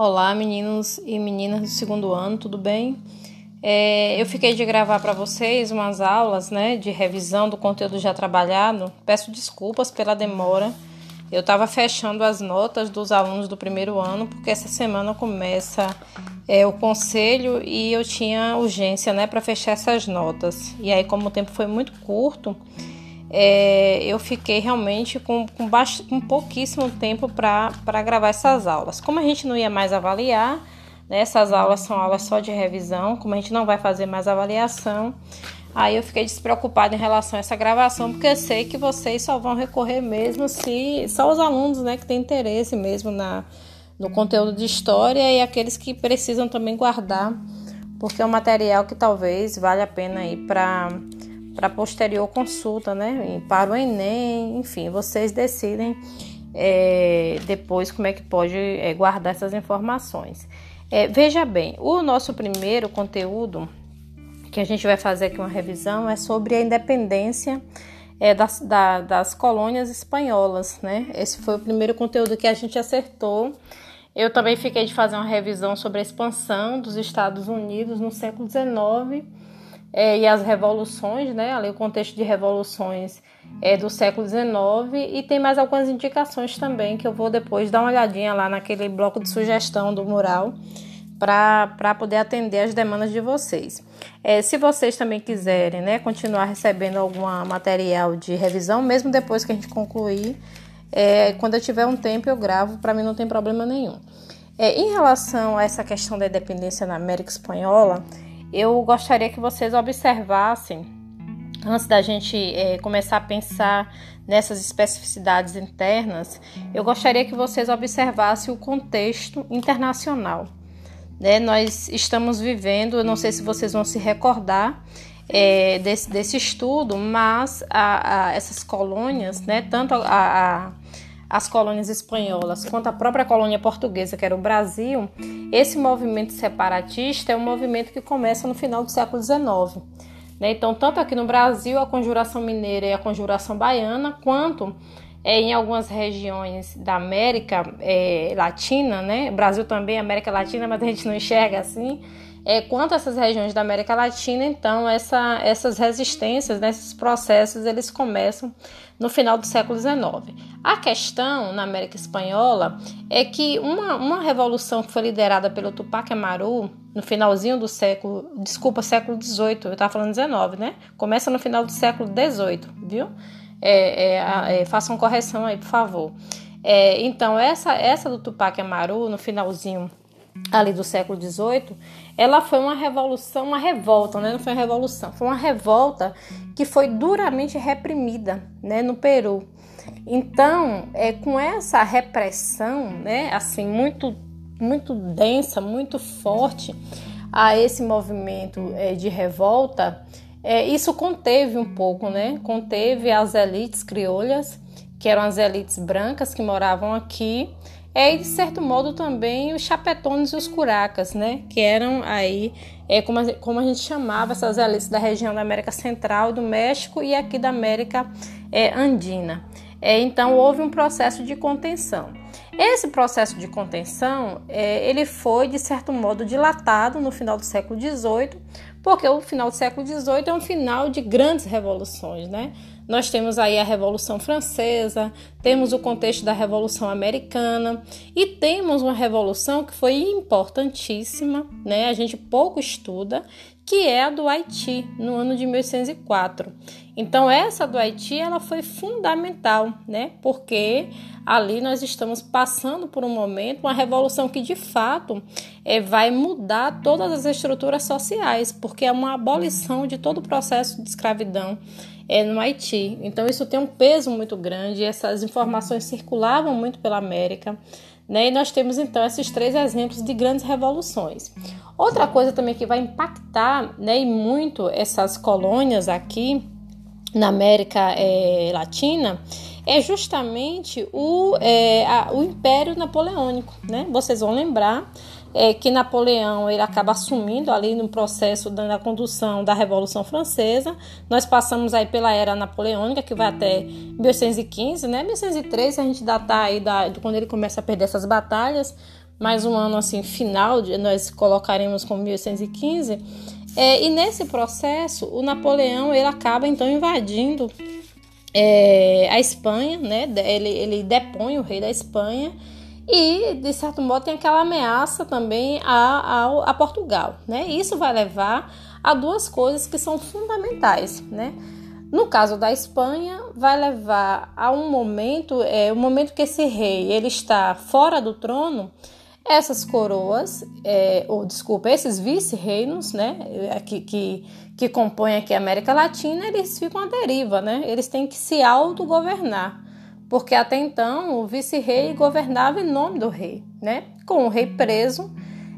Olá, meninos e meninas do segundo ano, tudo bem? É, eu fiquei de gravar para vocês umas aulas né, de revisão do conteúdo já trabalhado. Peço desculpas pela demora. Eu estava fechando as notas dos alunos do primeiro ano, porque essa semana começa é, o conselho e eu tinha urgência né, para fechar essas notas. E aí, como o tempo foi muito curto, é, eu fiquei realmente com, com, baixo, com pouquíssimo tempo para gravar essas aulas. Como a gente não ia mais avaliar, né, essas aulas são aulas só de revisão, como a gente não vai fazer mais avaliação, aí eu fiquei despreocupada em relação a essa gravação, porque eu sei que vocês só vão recorrer mesmo se só os alunos né, que têm interesse mesmo na, no conteúdo de história e aqueles que precisam também guardar, porque é um material que talvez valha a pena ir para para posterior consulta, né? Para o Enem, enfim, vocês decidem é, depois como é que pode é, guardar essas informações. É, veja bem, o nosso primeiro conteúdo que a gente vai fazer aqui uma revisão é sobre a independência é, das, da, das colônias espanholas, né? Esse foi o primeiro conteúdo que a gente acertou. Eu também fiquei de fazer uma revisão sobre a expansão dos Estados Unidos no século XIX é, e as revoluções, né? Ali o contexto de revoluções é, do século XIX e tem mais algumas indicações também que eu vou depois dar uma olhadinha lá naquele bloco de sugestão do mural para poder atender as demandas de vocês. É, se vocês também quiserem né, continuar recebendo algum material de revisão, mesmo depois que a gente concluir, é, quando eu tiver um tempo eu gravo, para mim não tem problema nenhum. É, em relação a essa questão da independência na América Espanhola, eu gostaria que vocês observassem, antes da gente é, começar a pensar nessas especificidades internas, eu gostaria que vocês observassem o contexto internacional. Né? Nós estamos vivendo, eu não sei se vocês vão se recordar é, desse, desse estudo, mas a, a, essas colônias, né, tanto a, a as colônias espanholas quanto a própria colônia portuguesa, que era o Brasil, esse movimento separatista é um movimento que começa no final do século XIX. Né? Então, tanto aqui no Brasil, a conjuração mineira e a conjuração baiana, quanto é, em algumas regiões da América é, Latina, né? Brasil também, América Latina, mas a gente não enxerga assim. É, quanto a essas regiões da América Latina, então essa, essas resistências, né, esses processos, eles começam no final do século XIX. A questão na América Espanhola é que uma, uma revolução que foi liderada pelo Tupac Amaru no finalzinho do século, desculpa, século XVIII, eu estava falando XIX, né? Começa no final do século XVIII, viu? É, é, é, façam correção aí, por favor. É, então, essa, essa do Tupac Amaru, no finalzinho ali do século XVIII, ela foi uma revolução, uma revolta, né? Não foi uma revolução, foi uma revolta que foi duramente reprimida, né, no Peru. Então, é com essa repressão, né, assim muito muito densa, muito forte a esse movimento é, de revolta, é, isso conteve um pouco, né? Conteve as elites criolhas, que eram as elites brancas que moravam aqui é, e de certo modo também os chapetones e os curacas, né? Que eram aí, é, como, a, como a gente chamava essas elites da região da América Central, do México e aqui da América é, Andina. É, então houve um processo de contenção. Esse processo de contenção é, ele foi de certo modo dilatado no final do século XVIII, porque o final do século XVIII é um final de grandes revoluções, né? Nós temos aí a Revolução Francesa, temos o contexto da Revolução Americana e temos uma revolução que foi importantíssima, né? A gente pouco estuda, que é a do Haiti, no ano de 1804. Então essa do Haiti, ela foi fundamental, né? Porque ali nós estamos passando por um momento, uma revolução que de fato é, vai mudar todas as estruturas sociais, porque é uma abolição de todo o processo de escravidão é, no Haiti. Então isso tem um peso muito grande, essas informações circulavam muito pela América. Né? E nós temos então esses três exemplos de grandes revoluções. Outra coisa também que vai impactar né, e muito essas colônias aqui na América é, Latina é justamente o, é, a, o Império Napoleônico. Né? Vocês vão lembrar é, que Napoleão ele acaba assumindo ali no processo da, da, condução da Revolução Francesa. Nós passamos aí pela era napoleônica, que vai até 1815, né? 1813 a gente datar aí da, quando ele começa a perder essas batalhas, mais um ano assim final, nós colocaremos como 1815. É, e nesse processo, o Napoleão ele acaba então invadindo é, a Espanha, né? Ele, ele depõe o rei da Espanha e, de certo modo, tem aquela ameaça também a, a, a Portugal, né? Isso vai levar a duas coisas que são fundamentais, né? No caso da Espanha, vai levar a um momento, é, o momento que esse rei ele está fora do trono, essas coroas, é, ou desculpa, esses vice-reinos, né, que, que, que compõem aqui a América Latina, eles ficam à deriva, né? Eles têm que se autogovernar, porque até então o vice-rei governava em nome do rei, né? Com o rei preso,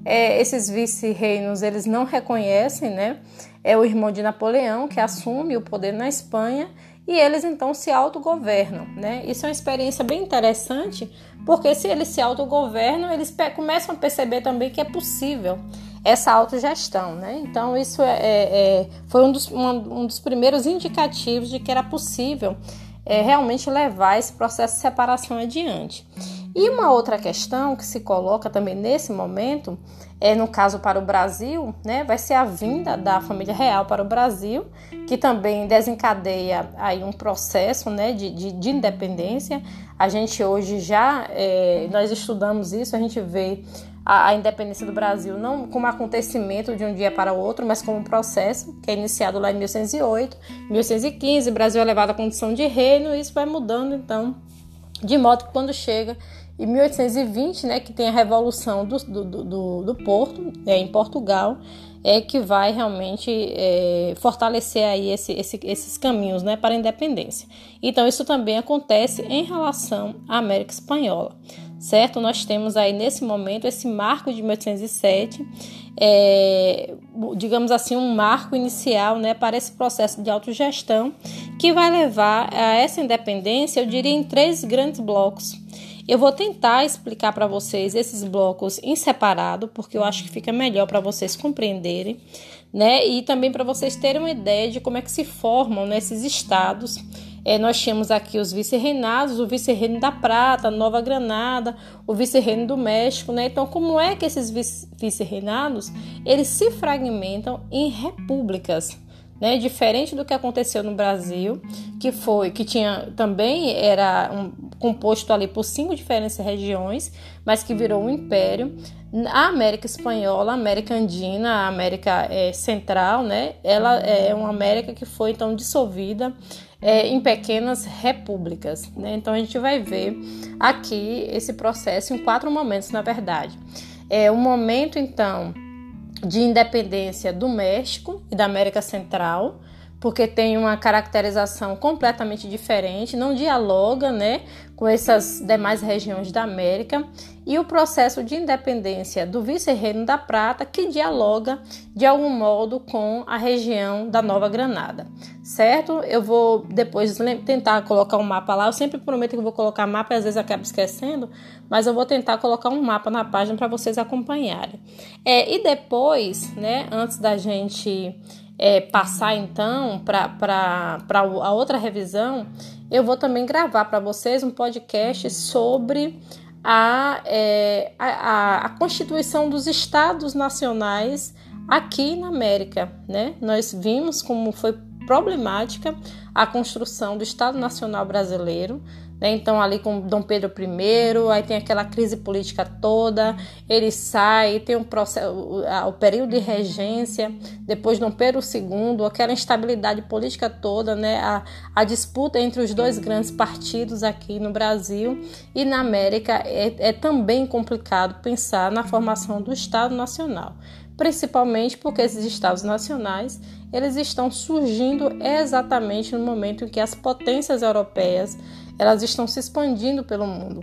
é, esses vice-reinos eles não reconhecem, né? É o irmão de Napoleão que assume o poder na Espanha e eles então se autogovernam, né? Isso é uma experiência bem interessante, porque se eles se autogovernam, eles começam a perceber também que é possível essa autogestão, né? Então isso é, é, é foi um dos, um, um dos primeiros indicativos de que era possível é, realmente levar esse processo de separação adiante. E uma outra questão que se coloca também nesse momento, é no caso para o Brasil, né, vai ser a vinda da família real para o Brasil, que também desencadeia aí um processo né, de, de, de independência. A gente hoje já, é, nós estudamos isso, a gente vê a, a, independência do Brasil não como acontecimento de um dia para o outro, mas como um processo que é iniciado lá em 1108, 1115, o Brasil é levado à condição de reino, e isso vai mudando então, de modo que quando chega em 1820, né, que tem a Revolução do, do, do, do Porto, é, em Portugal, é que vai realmente é, fortalecer aí esse, esse, esses caminhos né, para a independência. Então, isso também acontece em relação à América Espanhola, certo? Nós temos aí nesse momento esse marco de 1807, é, digamos assim, um marco inicial né, para esse processo de autogestão que vai levar a essa independência, eu diria, em três grandes blocos. Eu vou tentar explicar para vocês esses blocos em separado, porque eu acho que fica melhor para vocês compreenderem, né? E também para vocês terem uma ideia de como é que se formam nesses estados. É, nós temos aqui os vice-reinados, o vice-reino da Prata, Nova Granada, o vice-reino do México, né? Então, como é que esses vice-reinados eles se fragmentam em repúblicas? né? Diferente do que aconteceu no Brasil, que foi que tinha também era um, composto ali por cinco diferentes regiões, mas que virou um império. A América Espanhola, a América Andina, a América é, Central, né? Ela é uma América que foi então dissolvida é, em pequenas repúblicas. Né? Então a gente vai ver aqui esse processo em quatro momentos, na verdade. É o momento então de independência do México e da América Central, porque tem uma caracterização completamente diferente, não dialoga né, com essas demais regiões da América, e o processo de independência do vice-reino da Prata, que dialoga de algum modo com a região da Nova Granada, certo? Eu vou depois tentar colocar um mapa lá, eu sempre prometo que vou colocar mapa às vezes acabo esquecendo, mas eu vou tentar colocar um mapa na página para vocês acompanharem. É, e depois, né, antes da gente é, passar então para a outra revisão, eu vou também gravar para vocês um podcast sobre a, é, a, a, constituição dos estados nacionais aqui na América. Né? Nós vimos como foi problemática a construção do Estado Nacional Brasileiro, né? Então, ali com Dom Pedro I, aí tem aquela crise política toda, ele sai, tem um processo, o, período de regência, depois Dom Pedro II, aquela instabilidade política toda, né? a, a disputa entre os dois grandes partidos aqui no Brasil e na América é, é também complicado pensar na formação do Estado Nacional principalmente porque esses estados nacionais eles estão surgindo exatamente no momento em que as potências europeias elas estão se expandindo pelo mundo.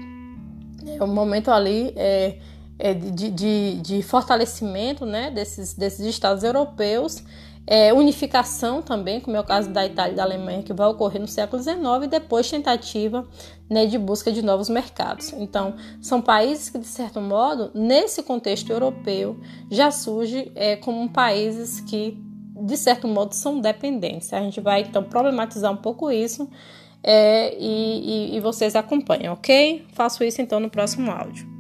É um momento ali é, é de, de, de, fortalecimento né, desses, desses estados europeus, é, unificação também, como é o caso da Itália e da Alemanha, que vai ocorrer no século XIX, e depois tentativa né, de busca de novos mercados. Então, são países que, de certo modo, nesse contexto europeu, já surgem é, como países que, de certo modo, são dependentes. A gente vai, então, problematizar um pouco isso é, e, e, e vocês acompanham, ok? Faço isso então no próximo áudio.